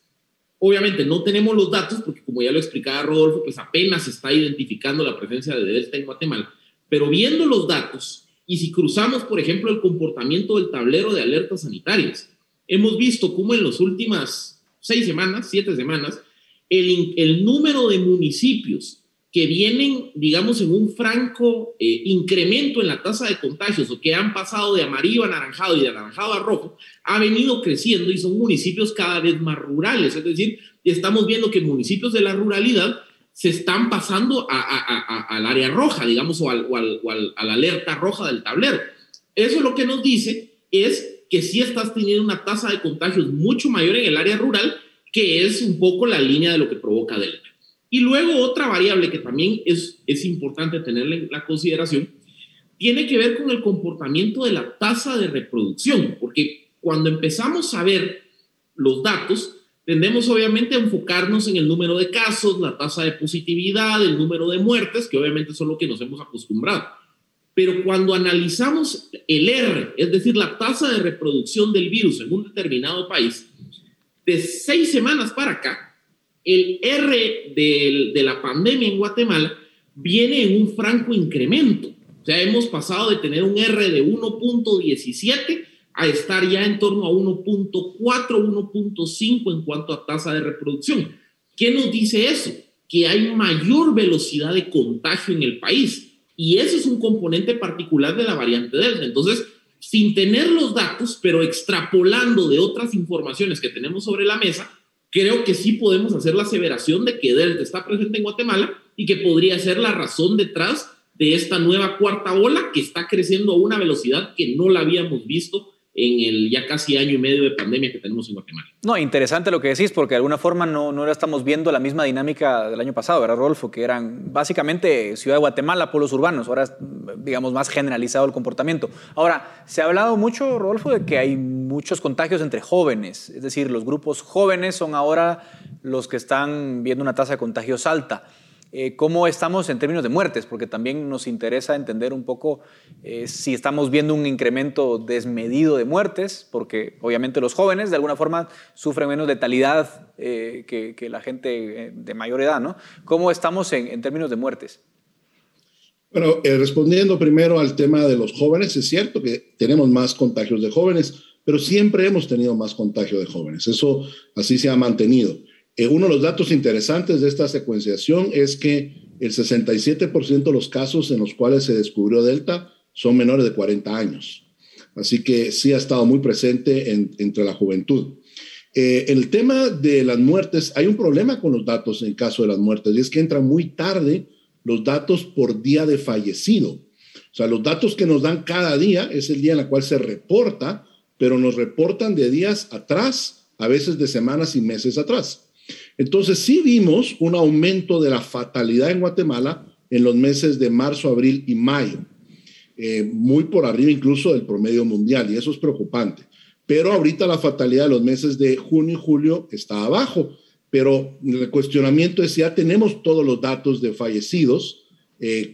obviamente no tenemos los datos, porque como ya lo explicaba Rodolfo, pues apenas se está identificando la presencia de Delta en Guatemala, pero viendo los datos, y si cruzamos, por ejemplo, el comportamiento del tablero de alertas sanitarias, hemos visto cómo en las últimas seis semanas, siete semanas, el, el número de municipios que vienen, digamos, en un franco eh, incremento en la tasa de contagios o que han pasado de amarillo a anaranjado y de anaranjado a rojo, ha venido creciendo y son municipios cada vez más rurales. Es decir, estamos viendo que municipios de la ruralidad se están pasando al área roja, digamos, o, al, a la alerta roja del tablero. Eso lo que nos dice es que sí estás teniendo una tasa de contagios mucho mayor en el área rural, que es un poco la línea de lo que provoca Delta. Y luego otra variable que también es, es importante tenerla en la consideración, tiene que ver con el comportamiento de la tasa de reproducción, porque cuando empezamos a ver los datos, tendemos obviamente a enfocarnos en el número de casos, la tasa de positividad, el número de muertes, que obviamente son lo que nos hemos acostumbrado. Pero cuando analizamos el R, es decir, la tasa de reproducción del virus en un determinado país, de seis semanas para acá, el R de, la pandemia en Guatemala viene en un franco incremento. O sea, hemos pasado de tener un R de 1.17 a estar ya en torno a 1.4, 1.5 en cuanto a tasa de reproducción. ¿Qué nos dice eso? Que hay mayor velocidad de contagio en el país. Y ese es un componente particular de la variante Delta. Entonces, sin tener los datos, pero extrapolando de otras informaciones que tenemos sobre la mesa, creo que sí podemos hacer la aseveración de que Delta está presente en Guatemala y que podría ser la razón detrás de esta nueva cuarta ola que está creciendo a una velocidad que no la habíamos visto en el ya casi año y medio de pandemia que tenemos en Guatemala. No, interesante lo que decís, porque de alguna forma no, no estamos viendo la misma dinámica del año pasado, ¿verdad, Rodolfo? Que eran básicamente Ciudad de Guatemala, pueblos urbanos, ahora digamos, más generalizado el comportamiento. Ahora, se ha hablado mucho, Rodolfo, de que hay muchos contagios entre jóvenes, es decir, los grupos jóvenes son ahora los que están viendo una tasa de contagios alta. Eh, cómo estamos en términos de muertes, porque también nos interesa entender un poco eh, si estamos viendo un incremento desmedido de muertes, porque obviamente los jóvenes de alguna forma sufren menos letalidad eh, que, la gente de mayor edad, ¿no? ¿Cómo estamos en, en términos de muertes? Bueno, respondiendo primero al tema de los jóvenes, es cierto que tenemos más contagios de jóvenes, pero siempre hemos tenido más contagio de jóvenes. Eso así se ha mantenido. Eh, uno de los datos interesantes de esta secuenciación es que el 67% de los casos en los cuales se descubrió Delta son menores de 40 años. Así que sí ha estado muy presente entre la juventud. Eh, el tema de las muertes, hay un problema con los datos en caso de las muertes, y es que entran muy tarde los datos por día de fallecido. O sea, los datos que nos dan cada día es el día en el cual se reporta, pero nos reportan de días atrás, a veces de semanas y meses atrás. Entonces sí vimos un aumento de la fatalidad en Guatemala en los meses de marzo, abril y mayo, eh, muy por arriba incluso del promedio mundial, y eso es preocupante. Pero ahorita la fatalidad de los meses de junio y julio está abajo, pero el cuestionamiento es si ya tenemos todos los datos de fallecidos eh,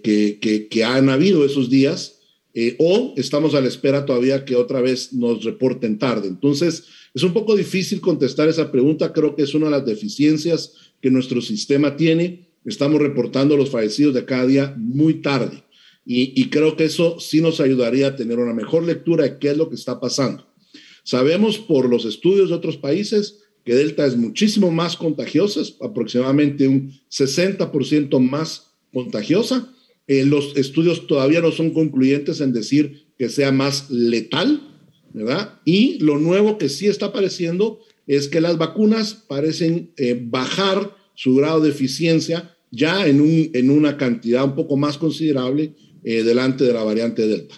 que, que, han habido esos días, eh, o estamos a la espera todavía que otra vez nos reporten tarde. Entonces, Es un poco difícil contestar esa pregunta, creo que es una de las deficiencias que nuestro sistema tiene. Estamos reportando los fallecidos de cada día muy tarde y, creo que eso sí nos ayudaría a tener una mejor lectura de qué es lo que está pasando. Sabemos por los estudios de otros países que Delta es muchísimo más contagiosa, aproximadamente un 60% más contagiosa. Eh, los estudios todavía no son concluyentes en decir que sea más letal, ¿verdad? Y lo nuevo que sí está apareciendo es que las vacunas parecen eh, bajar su grado de eficiencia ya en, un, en una cantidad un poco más considerable eh, delante de la variante Delta.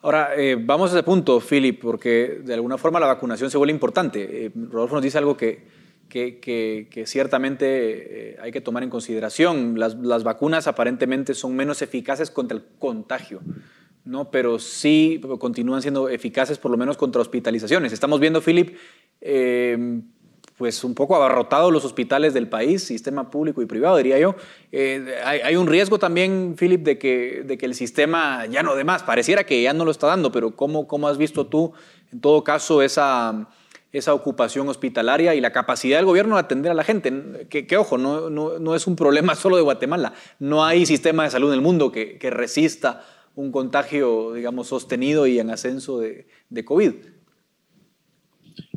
Ahora, eh, vamos a ese punto, Philip, porque de alguna forma la vacunación se vuelve importante. Rodolfo nos dice algo que, que, que, ciertamente hay que tomar en consideración. Las, las vacunas aparentemente son menos eficaces contra el contagio. ¿No? pero sí continúan siendo eficaces por lo menos contra hospitalizaciones. Estamos viendo, Philip, eh, pues un poco abarrotados los hospitales del país, sistema público y privado, diría yo. Eh, hay, un riesgo también, Philip, de que, de que el sistema ya no dé más. Pareciera que ya no lo está dando, pero ¿cómo, cómo has visto tú, en todo caso, esa, esa ocupación hospitalaria y la capacidad del gobierno de atender a la gente? Que, ojo, no, no, no, es un problema solo de Guatemala. No hay sistema de salud en el mundo que, que resista un contagio, digamos, sostenido y en ascenso de, COVID.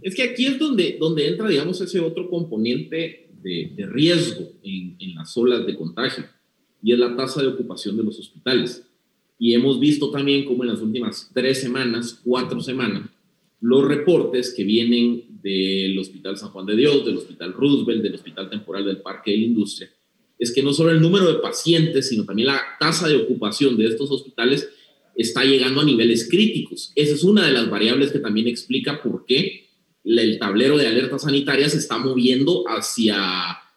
Es que aquí es donde, donde entra, digamos, ese otro componente de, de riesgo en, en, las olas de contagio, y es la tasa de ocupación de los hospitales. Y hemos visto también como en las últimas tres semanas, cuatro semanas, los reportes que vienen del Hospital San Juan de Dios, del Hospital Roosevelt, del Hospital Temporal del Parque de la Industria, es que no solo el número de pacientes, sino también la tasa de ocupación de estos hospitales está llegando a niveles críticos. Esa es una de las variables que también explica por qué el tablero de alertas sanitarias se está moviendo hacia,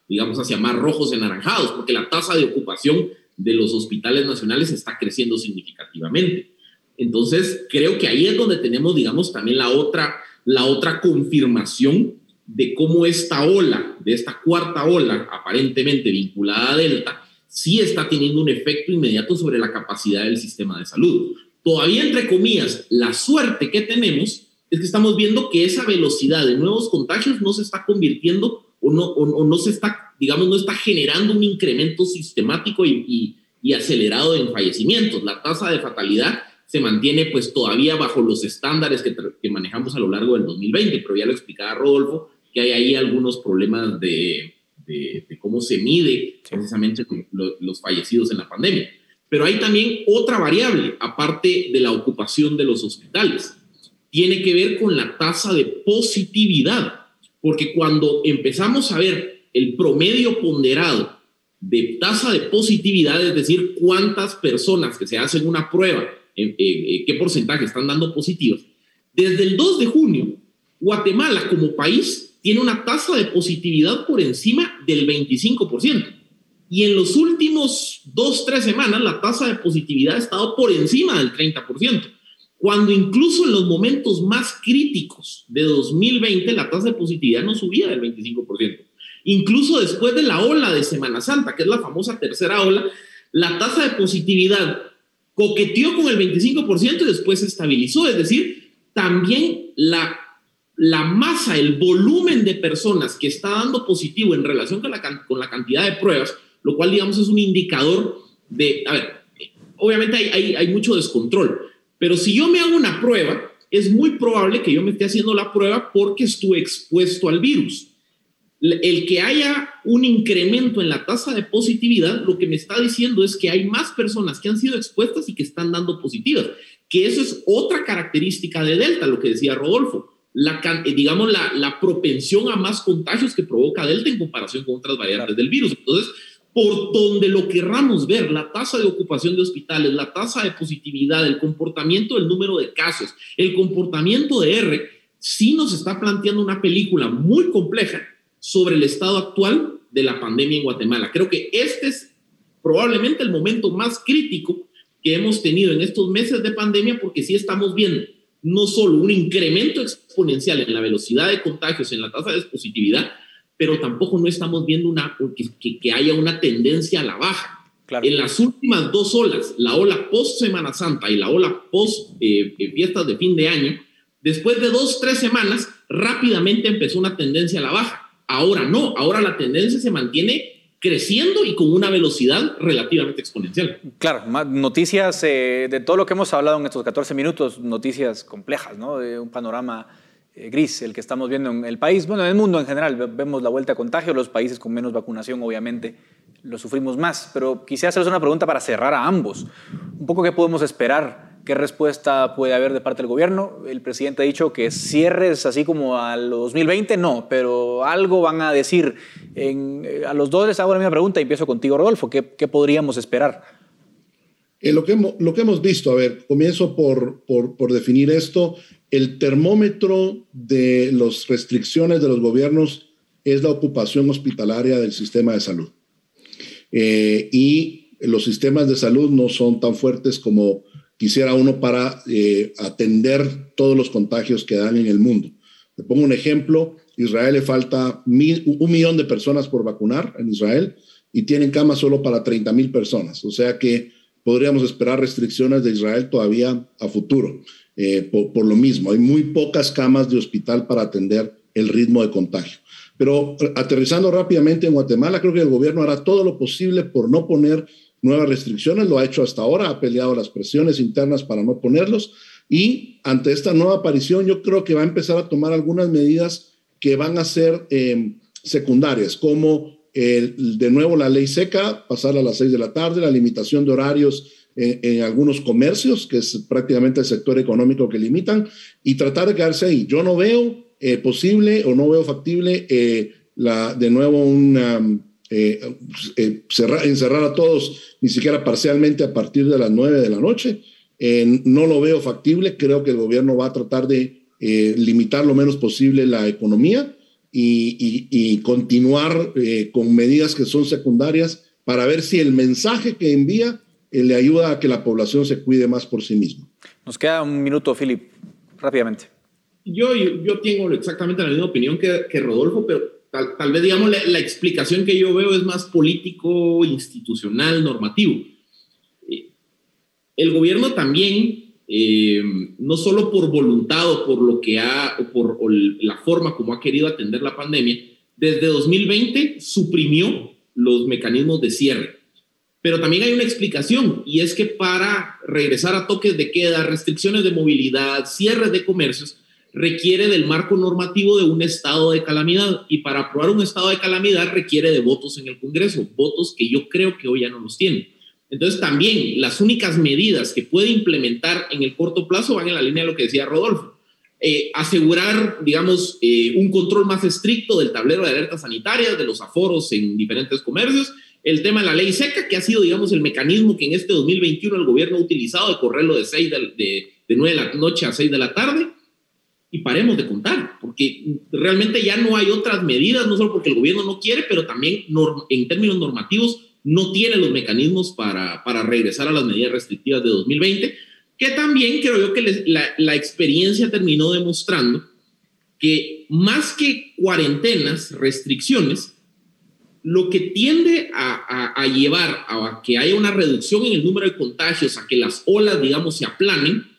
digamos, hacia más rojos y anaranjados, porque la tasa de ocupación de los hospitales nacionales está creciendo significativamente. Entonces, creo que ahí es donde tenemos, digamos, también la otra, la otra confirmación de cómo esta ola, de esta cuarta ola aparentemente vinculada a Delta, sí está teniendo un efecto inmediato sobre la capacidad del sistema de salud. Todavía, entre comillas, la suerte que tenemos es que estamos viendo que esa velocidad de nuevos contagios no se está convirtiendo o no, o, no se está, digamos, no está generando un incremento sistemático y, acelerado en fallecimientos. La tasa de fatalidad se mantiene pues todavía bajo los estándares que, que, manejamos a lo largo del 2020, pero ya lo explicaba Rodolfo, que hay ahí algunos problemas de, de, cómo se mide precisamente los fallecidos en la pandemia. Pero hay también otra variable, aparte de la ocupación de los hospitales. Tiene que ver con la tasa de positividad, porque cuando empezamos a ver el promedio ponderado de tasa de positividad, es decir, cuántas personas que se hacen una prueba, eh, eh, qué porcentaje están dando positivas, desde el 2 de junio, Guatemala como país tiene una tasa de positividad por encima del 25%. Y en los últimos dos, tres semanas, la tasa de positividad ha estado por encima del 30%, cuando incluso en los momentos más críticos de 2020, la tasa de positividad no subía del 25%. Incluso después de la ola de Semana Santa, que es la famosa tercera ola, la tasa de positividad coqueteó con el 25% y después se estabilizó. Es decir, también la la masa, el volumen de personas que está dando positivo en relación con la, con la cantidad de pruebas, lo cual, digamos, es un indicador de, a ver, obviamente hay, hay, mucho descontrol, pero si yo me hago una prueba, es muy probable que yo me esté haciendo la prueba porque estuve expuesto al virus. El que haya un incremento en la tasa de positividad, lo que me está diciendo es que hay más personas que han sido expuestas y que están dando positivas, que eso es otra característica de Delta, lo que decía Rodolfo la, eh, digamos, la, la, propensión a más contagios que provoca Delta en comparación con otras variantes del virus. Entonces, por donde lo querramos ver, la tasa de ocupación de hospitales, la tasa de positividad, el comportamiento del número de casos, el comportamiento de R, sí nos está planteando una película muy compleja sobre el estado actual de la pandemia en Guatemala. Creo que este es probablemente el momento más crítico que hemos tenido en estos meses de pandemia porque sí estamos viendo no solo un incremento exponencial en la velocidad de contagios, en la tasa de expositividad, pero tampoco no estamos viendo una, que, que haya una tendencia a la baja. En las últimas dos olas, la ola post Semana Santa y la ola post eh, eh, fiestas de fin de año, Después de dos, tres semanas, rápidamente empezó una tendencia a la baja. Ahora no, ahora la tendencia se mantiene creciendo y con una velocidad relativamente exponencial. Claro, noticias eh, de todo lo que hemos hablado en estos 14 minutos, noticias complejas, ¿no? De un panorama eh, gris, el que estamos viendo en el país, bueno, en el mundo en general, vemos la vuelta a contagio, los países con menos vacunación obviamente lo sufrimos más, pero quisiera hacerles una pregunta para cerrar a ambos. Un poco qué podemos esperar ¿Qué respuesta puede haber de parte del gobierno? El presidente ha dicho que cierres así como al 2020, no, pero algo van a decir. Eh, a los dos les hago la misma pregunta y empiezo contigo, Rodolfo. ¿Qué, podríamos esperar? Eh, lo, que hemos, lo que hemos visto, a ver, comienzo por, por, definir esto. El termómetro de las restricciones de los gobiernos es la ocupación hospitalaria del sistema de salud. Eh, y los sistemas de salud no son tan fuertes como quisiera uno para eh, atender todos los contagios que dan en el mundo. Te pongo un ejemplo, Israel le falta un millón de personas por vacunar en Israel y tienen camas solo para 30 mil personas. O sea que podríamos esperar restricciones de Israel todavía a futuro. Eh, por, por, lo mismo, hay muy pocas camas de hospital para atender el ritmo de contagio. Pero aterrizando rápidamente en Guatemala, creo que el gobierno hará todo lo posible por no poner nuevas restricciones, lo ha hecho hasta ahora, ha peleado las presiones internas para no ponerlos y ante esta nueva aparición yo creo que va a empezar a tomar algunas medidas que van a ser em, secundarias, como de nuevo la ley seca, pasar a las seis de la tarde, la limitación de horarios en, algunos comercios, que es prácticamente el sector económico que limitan, y tratar de quedarse ahí. Yo no veo eh, posible o no veo factible eh, la, de nuevo una eh, eh, encerrar a todos, ni siquiera parcialmente a partir de las nueve de la noche. Eh, no lo veo factible. Creo que el gobierno va a tratar de limitar lo menos posible la economía y, continuar con medidas que son secundarias para ver si el mensaje que envía le ayuda a que la población se cuide más por sí misma. Nos queda un minuto, Philip, rápidamente. Yo, yo, tengo exactamente la misma opinión que, que Rodolfo, pero Tal, vez, digamos, la, explicación que yo veo es más político, institucional, normativo. Eh, el gobierno también, eh, no solo por voluntad o por lo que ha, o por la forma como ha querido atender la pandemia, desde 2020 suprimió los mecanismos de cierre. Pero también hay una explicación y es que para regresar a toques de queda, restricciones de movilidad, cierres de comercios, requiere del marco normativo de un estado de calamidad y para aprobar un estado de calamidad requiere de votos en el Congreso, votos que yo creo que hoy ya no los tiene. Entonces también las únicas medidas que puede implementar en el corto plazo van en la línea de lo que decía Rodolfo. Eh, asegurar, digamos, eh, un control más estricto del tablero de alertas sanitarias, de los aforos en diferentes comercios, el tema de la ley seca, que ha sido, digamos, el mecanismo que en este 2021 el gobierno ha utilizado de correrlo de, 6 de, de, de 9 de la noche a 6 de la tarde, y paremos de contar, porque realmente ya no hay otras medidas, no solo porque el gobierno no quiere, pero también en términos normativos no tiene los mecanismos para, para regresar a las medidas restrictivas de 2020, que también creo yo que la, la experiencia terminó demostrando que más que cuarentenas, restricciones, lo que tiende a, a, a, llevar a que haya una reducción en el número de contagios, a que las olas, digamos, se aplanen,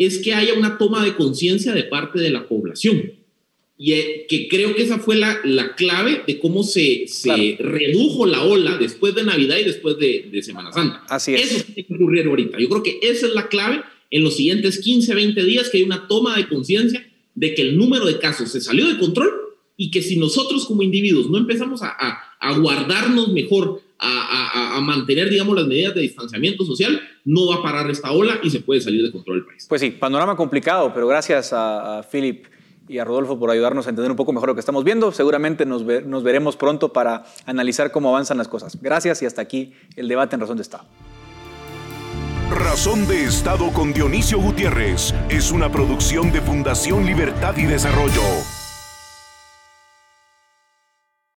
es que haya una toma de conciencia de parte de la población. Y eh, que creo que esa fue la, la clave de cómo se, se redujo la ola después de Navidad y después de, de, Semana Santa. Así es. Eso tiene que ocurrir ahorita. Yo creo que esa es la clave en los siguientes 15, 20 días, que hay una toma de conciencia de que el número de casos se salió de control y que si nosotros como individuos no empezamos a, a, a guardarnos mejor, a, mantener, digamos, las medidas de distanciamiento social, no va a parar esta ola y se puede salir de control el país. Pues sí, panorama complicado, pero gracias a, Philip y a Rodolfo por ayudarnos a entender un poco mejor lo que estamos viendo. Seguramente nos, nos veremos pronto para analizar cómo avanzan las cosas. Gracias y hasta aquí el debate en Razón de Estado. Razón de Estado con Dionisio Gutiérrez es una producción de Fundación Libertad y Desarrollo.